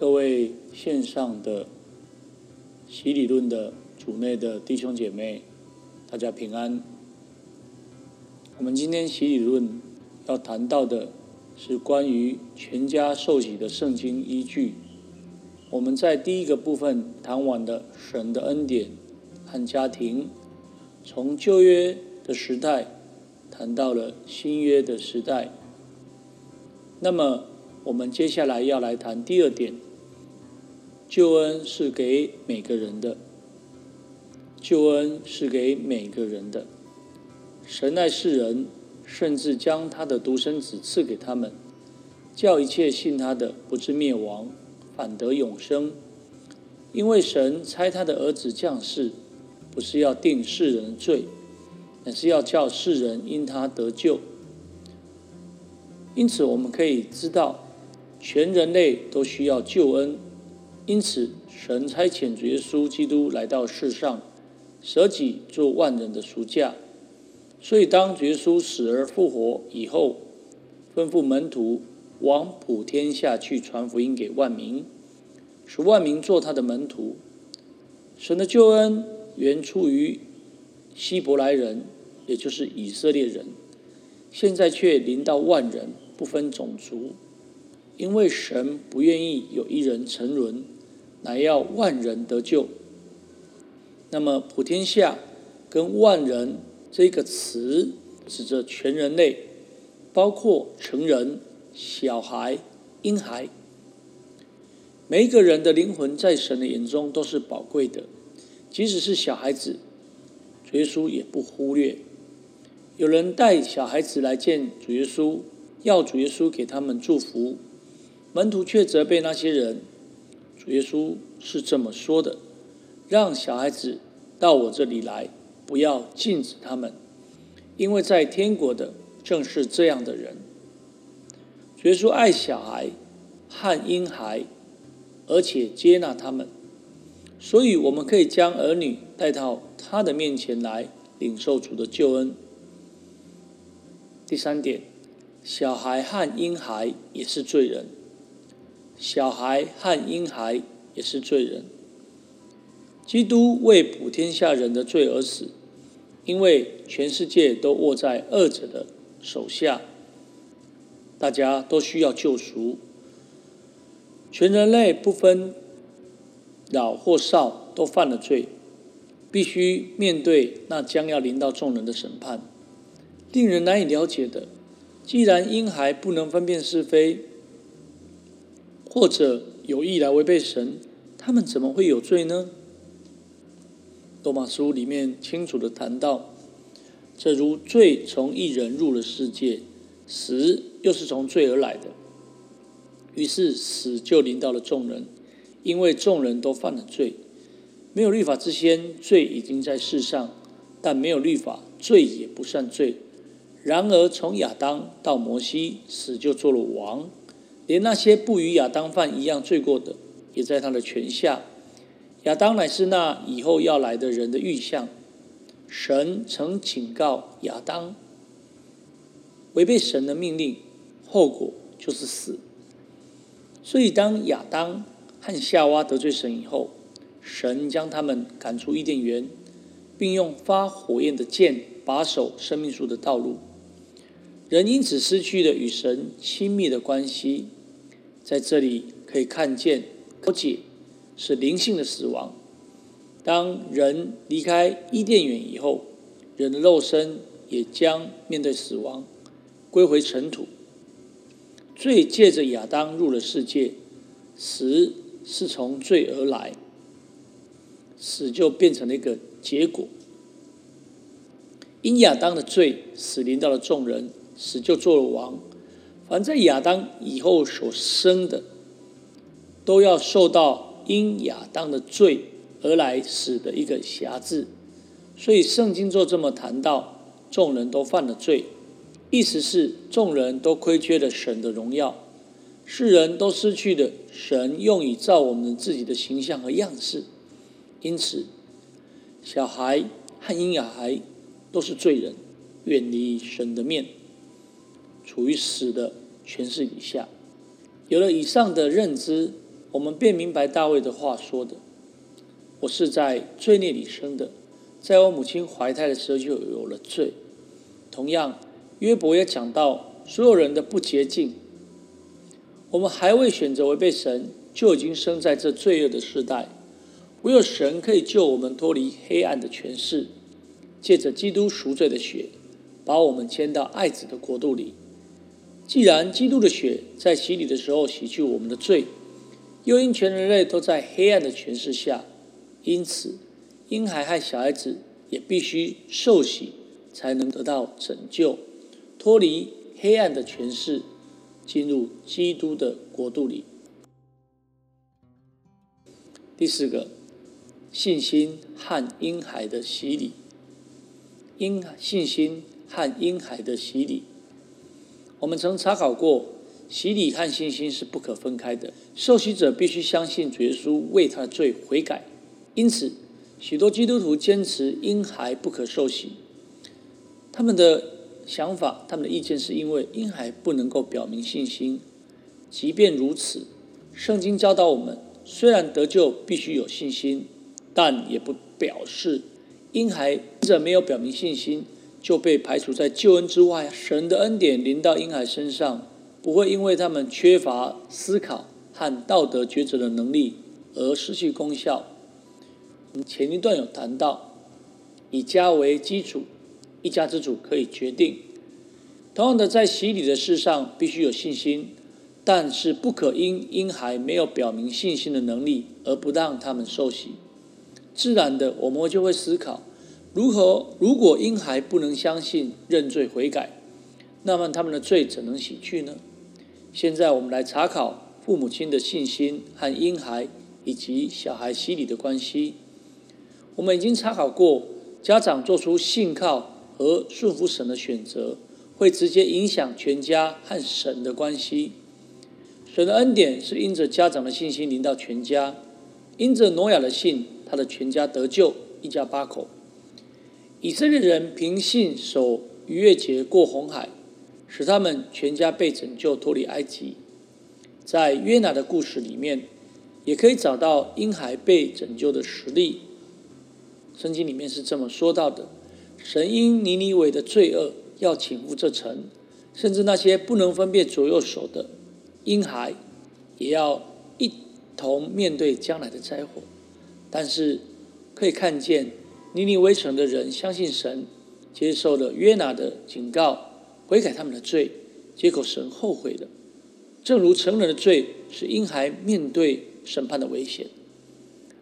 各位线上的洗理论的组内的弟兄姐妹，大家平安。我们今天洗理论要谈到的是关于全家受洗的圣经依据。我们在第一个部分谈完了神的恩典和家庭，从旧约的时代谈到了新约的时代。那么，我们接下来要来谈第二点。救恩是给每个人的，救恩是给每个人的。神爱世人，甚至将他的独生子赐给他们，叫一切信他的不至灭亡，反得永生。因为神差他的儿子降世，不是要定世人的罪，乃是要叫世人因他得救。因此，我们可以知道，全人类都需要救恩。因此，神差遣主耶稣基督来到世上，舍己做万人的赎价。所以，当主耶稣死而复活以后，吩咐门徒往普天下去传福音给万民，使万民做他的门徒。神的救恩原出于希伯来人，也就是以色列人，现在却临到万人，不分种族，因为神不愿意有一人沉沦。乃要万人得救。那么普天下跟万人这个词指着全人类，包括成人、小孩、婴孩。每一个人的灵魂在神的眼中都是宝贵的，即使是小孩子，主耶稣也不忽略。有人带小孩子来见主耶稣，要主耶稣给他们祝福，门徒却责备那些人。主耶稣是这么说的：“让小孩子到我这里来，不要禁止他们，因为在天国的正是这样的人。”主耶稣爱小孩和婴孩，而且接纳他们，所以我们可以将儿女带到他的面前来，领受主的救恩。第三点，小孩和婴孩也是罪人。小孩和婴孩也是罪人。基督为普天下人的罪而死，因为全世界都握在恶者的手下，大家都需要救赎。全人类不分老或少都犯了罪，必须面对那将要临到众人的审判。令人难以了解的，既然婴孩不能分辨是非。或者有意来违背神，他们怎么会有罪呢？罗马书里面清楚的谈到，这如罪从一人入了世界，死又是从罪而来的，于是死就临到了众人，因为众人都犯了罪。没有律法之先，罪已经在世上，但没有律法，罪也不算罪。然而从亚当到摩西，死就做了王。连那些不与亚当犯一样罪过的，也在他的权下。亚当乃是那以后要来的人的预象。神曾警告亚当，违背神的命令，后果就是死。所以，当亚当和夏娃得罪神以后，神将他们赶出伊甸园，并用发火焰的剑把守生命树的道路。人因此失去了与神亲密的关系。在这里可以看见，了解是灵性的死亡。当人离开伊甸园以后，人的肉身也将面对死亡，归回尘土。罪借着亚当入了世界，死是从罪而来，死就变成了一个结果。因亚当的罪，死临到了众人，死就做了王。凡在亚当以后所生的，都要受到因亚当的罪而来死的一个辖制。所以圣经就这么谈到，众人都犯了罪，意思是众人都亏缺了神的荣耀，世人都失去了神用以造我们自己的形象和样式。因此，小孩和婴孩都是罪人，远离神的面，处于死的。诠释以下，有了以上的认知，我们便明白大卫的话说的：“我是在罪孽里生的，在我母亲怀胎的时候就有了罪。”同样，约伯也讲到所有人的不洁净。我们还未选择违背神，就已经生在这罪恶的时代。唯有神可以救我们脱离黑暗的权势，借着基督赎罪的血，把我们迁到爱子的国度里。既然基督的血在洗礼的时候洗去我们的罪，又因全人类都在黑暗的权势下，因此婴孩和小孩子也必须受洗，才能得到拯救，脱离黑暗的权势，进入基督的国度里。第四个。信心和婴孩的洗礼，婴信心和婴孩的洗礼，我们曾查考过，洗礼和信心是不可分开的。受洗者必须相信主耶稣为他的罪悔改，因此许多基督徒坚持婴孩不可受洗。他们的想法、他们的意见是因为婴孩不能够表明信心。即便如此，圣经教导我们，虽然得救必须有信心。但也不表示婴孩者没有表明信心就被排除在救恩之外。神的恩典临到婴孩身上，不会因为他们缺乏思考和道德抉择的能力而失去功效。前一段有谈到，以家为基础，一家之主可以决定。同样的，在洗礼的事上必须有信心，但是不可因婴孩没有表明信心的能力而不让他们受洗。自然的，我们就会思考，如何如果婴孩不能相信认罪悔改，那么他们的罪怎能洗去呢？现在我们来查考父母亲的信心和婴孩以及小孩洗礼的关系。我们已经查考过，家长做出信靠和顺服神的选择，会直接影响全家和神的关系。神的恩典是因着家长的信心临到全家，因着挪亚的信。他的全家得救，一家八口。以色列人凭信守逾越节过红海，使他们全家被拯救脱离埃及。在约拿的故事里面，也可以找到婴孩被拯救的实例。圣经里面是这么说到的：神因尼尼伟的罪恶要请覆这城，甚至那些不能分辨左右手的婴孩，也要一同面对将来的灾祸。但是可以看见，尼尼微城的人相信神，接受了约拿的警告，悔改他们的罪，结果神后悔了。正如成人的罪是婴孩面对审判的危险，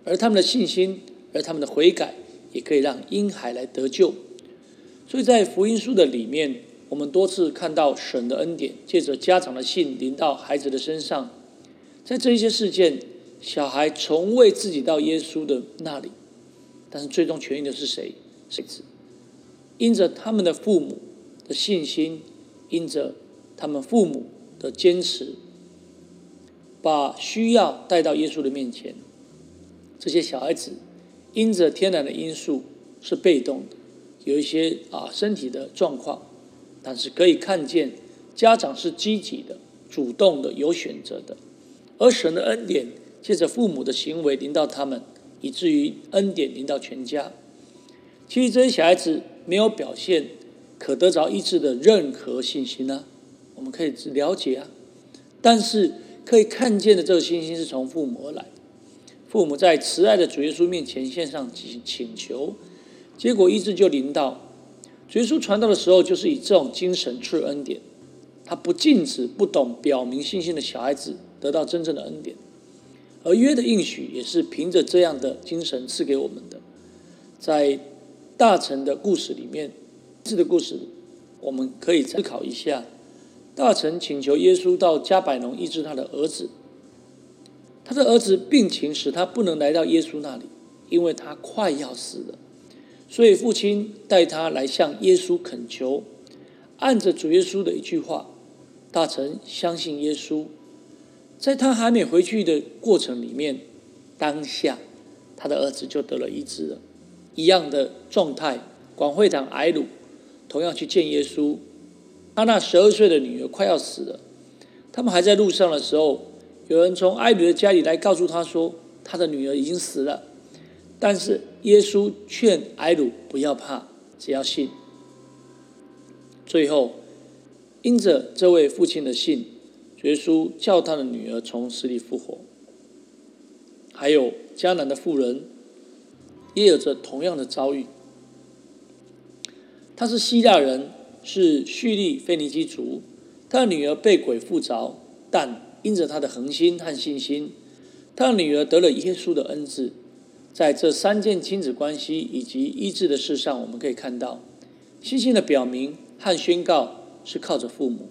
而他们的信心，而他们的悔改，也可以让婴孩来得救。所以在福音书的里面，我们多次看到神的恩典，借着家长的信临到孩子的身上，在这一些事件。小孩从未自己到耶稣的那里，但是最终痊愈的是谁？谁子？因着他们的父母的信心，因着他们父母的坚持，把需要带到耶稣的面前。这些小孩子因着天然的因素是被动的，有一些啊身体的状况，但是可以看见家长是积极的、主动的、有选择的，而神的恩典。借着父母的行为临到他们，以至于恩典临到全家。其实这些小孩子没有表现可得着医治的任何信心呢？我们可以了解啊，但是可以看见的这个信心是从父母而来。父母在慈爱的主耶稣面前献上请请求，结果医治就临到。主耶稣传道的时候，就是以这种精神赐恩典。他不禁止不懂表明信心的小孩子得到真正的恩典。而约的应许也是凭着这样的精神赐给我们的。在大臣的故事里面，这的故事我们可以思考一下：大臣请求耶稣到加百农医治他的儿子，他的儿子病情使他不能来到耶稣那里，因为他快要死了。所以父亲带他来向耶稣恳求，按着主耶稣的一句话，大臣相信耶稣。在他还没回去的过程里面，当下他的儿子就得了医治了。一样的状态，广会长埃鲁同样去见耶稣。他那十二岁的女儿快要死了，他们还在路上的时候，有人从埃鲁的家里来告诉他说，他的女儿已经死了。但是耶稣劝埃鲁不要怕，只要信。最后，因着这位父亲的信，耶稣叫他的女儿从死里复活。还有迦南的妇人，也有着同样的遭遇。他是希腊人，是叙利腓尼基族，他的女儿被鬼附着，但因着他的恒心和信心，他的女儿得了耶稣的恩赐。在这三件亲子关系以及医治的事上，我们可以看到，信心的表明和宣告是靠着父母。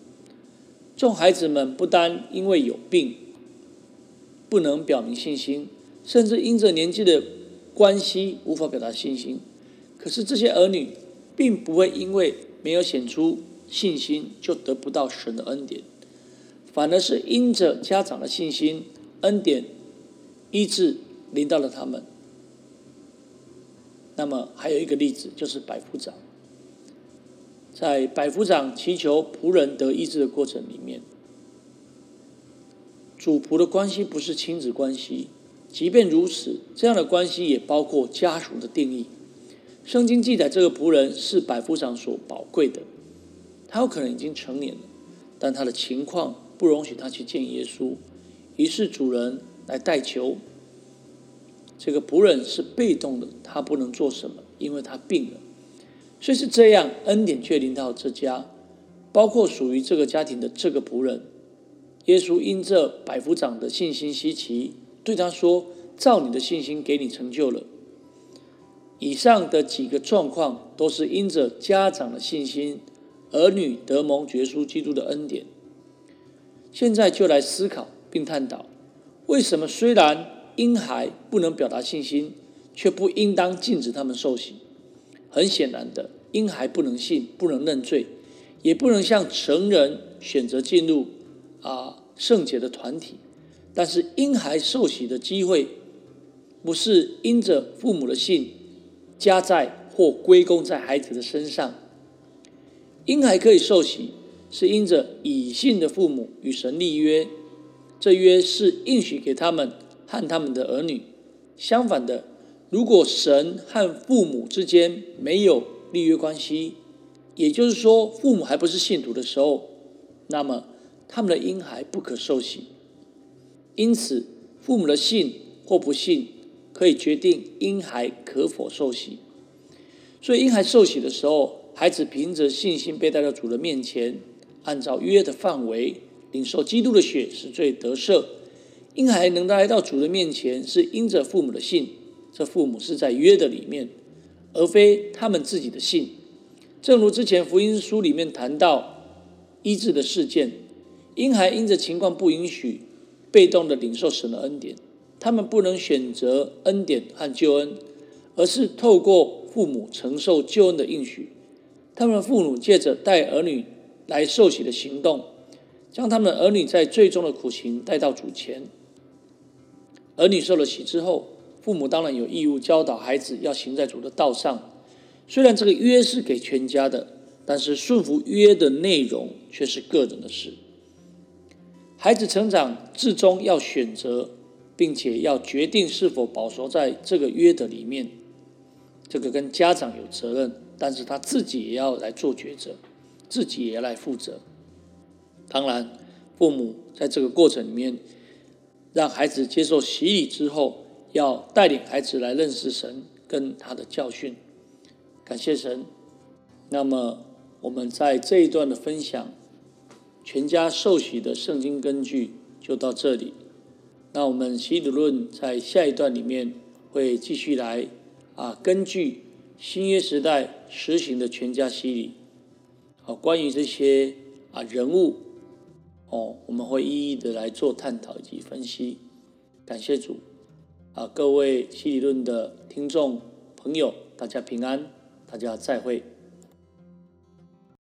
众孩子们不单因为有病不能表明信心，甚至因着年纪的关系无法表达信心。可是这些儿女并不会因为没有显出信心就得不到神的恩典，反而是因着家长的信心，恩典医治临到了他们。那么还有一个例子，就是百夫长，在百夫长祈求仆人得医治的过程里面，主仆的关系不是亲子关系，即便如此，这样的关系也包括家属的定义。圣经记载，这个仆人是百夫长所宝贵的，他有可能已经成年了，但他的情况不容许他去见耶稣，于是主人来代求。这个仆人是被动的，他不能做什么，因为他病了。虽是这样，恩典却临到这家，包括属于这个家庭的这个仆人。耶稣因这百夫长的信心稀奇，对他说：“照你的信心，给你成就了。”以上的几个状况，都是因着家长的信心，儿女得蒙绝书基督的恩典。现在就来思考并探讨，为什么虽然。婴孩不能表达信心，却不应当禁止他们受洗。很显然的，婴孩不能信，不能认罪，也不能像成人选择进入啊圣洁的团体。但是婴孩受洗的机会，不是因着父母的信加在或归功在孩子的身上。婴孩可以受洗，是因着以信的父母与神立约，这约是应许给他们。和他们的儿女，相反的，如果神和父母之间没有立约关系，也就是说父母还不是信徒的时候，那么他们的婴孩不可受洗。因此，父母的信或不信可以决定婴孩可否受洗。所以，婴孩受洗的时候，孩子凭着信心被带到主的面前，按照约的范围领受基督的血，是最得赦。婴孩能来到主的面前，是因着父母的信。这父母是在约的里面，而非他们自己的信。正如之前福音书里面谈到医治的事件，婴孩因着情况不允许，被动的领受神的恩典。他们不能选择恩典和救恩，而是透过父母承受救恩的应许。他们父母借着带儿女来受洗的行动，将他们的儿女在最终的苦情带到主前。儿女受了洗之后，父母当然有义务教导孩子要行在主的道上。虽然这个约是给全家的，但是顺服约的内容却是个人的事。孩子成长至终要选择，并且要决定是否保守在这个约的里面。这个跟家长有责任，但是他自己也要来做抉择，自己也要来负责。当然，父母在这个过程里面。让孩子接受洗礼之后，要带领孩子来认识神跟他的教训。感谢神。那么我们在这一段的分享，全家受洗的圣经根据就到这里。那我们洗礼论在下一段里面会继续来啊，根据新约时代实行的全家洗礼，啊，关于这些啊人物。哦，我们会一一的来做探讨以及分析。感谢主啊，各位希理论的听众朋友，大家平安，大家再会。